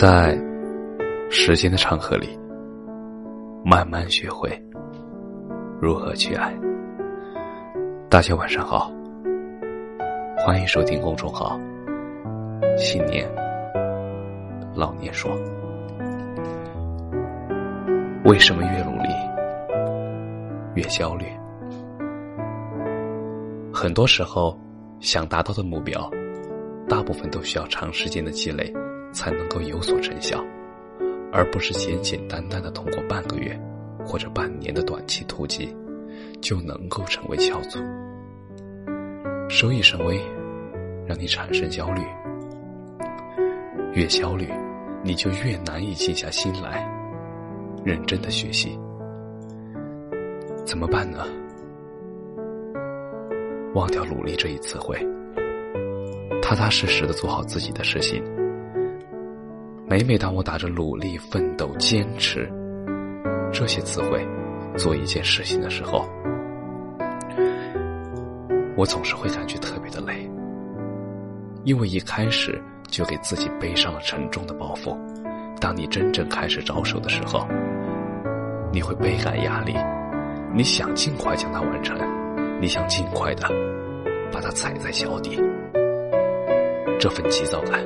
在时间的长河里，慢慢学会如何去爱。大家晚上好，欢迎收听公众号“新年老年说”。为什么越努力越焦虑？很多时候，想达到的目标，大部分都需要长时间的积累才能够有所成效，而不是简简单单的通过半个月或者半年的短期突击就能够成为翘楚。收益甚微，让你产生焦虑。越焦虑，你就越难以静下心来，认真的学习。怎么办呢？忘掉努力这一词汇，踏踏实实的做好自己的事情。每每当我打着努力、奋斗、坚持这些词汇做一件事情的时候，我总是会感觉特别的累，因为一开始就给自己背上了沉重的包袱。当你真正开始着手的时候，你会倍感压力，你想尽快将它完成，你想尽快的把它踩在脚底，这份急躁感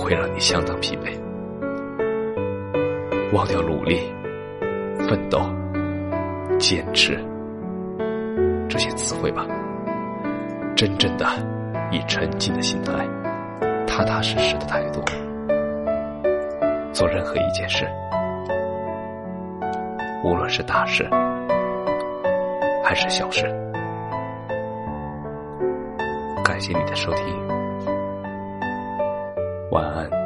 会让你相当疲惫。忘掉努力、奋斗、坚持。这些词汇吧，真正的以沉静的心态、踏踏实实的态度做任何一件事，无论是大事还是小事。感谢你的收听，晚安。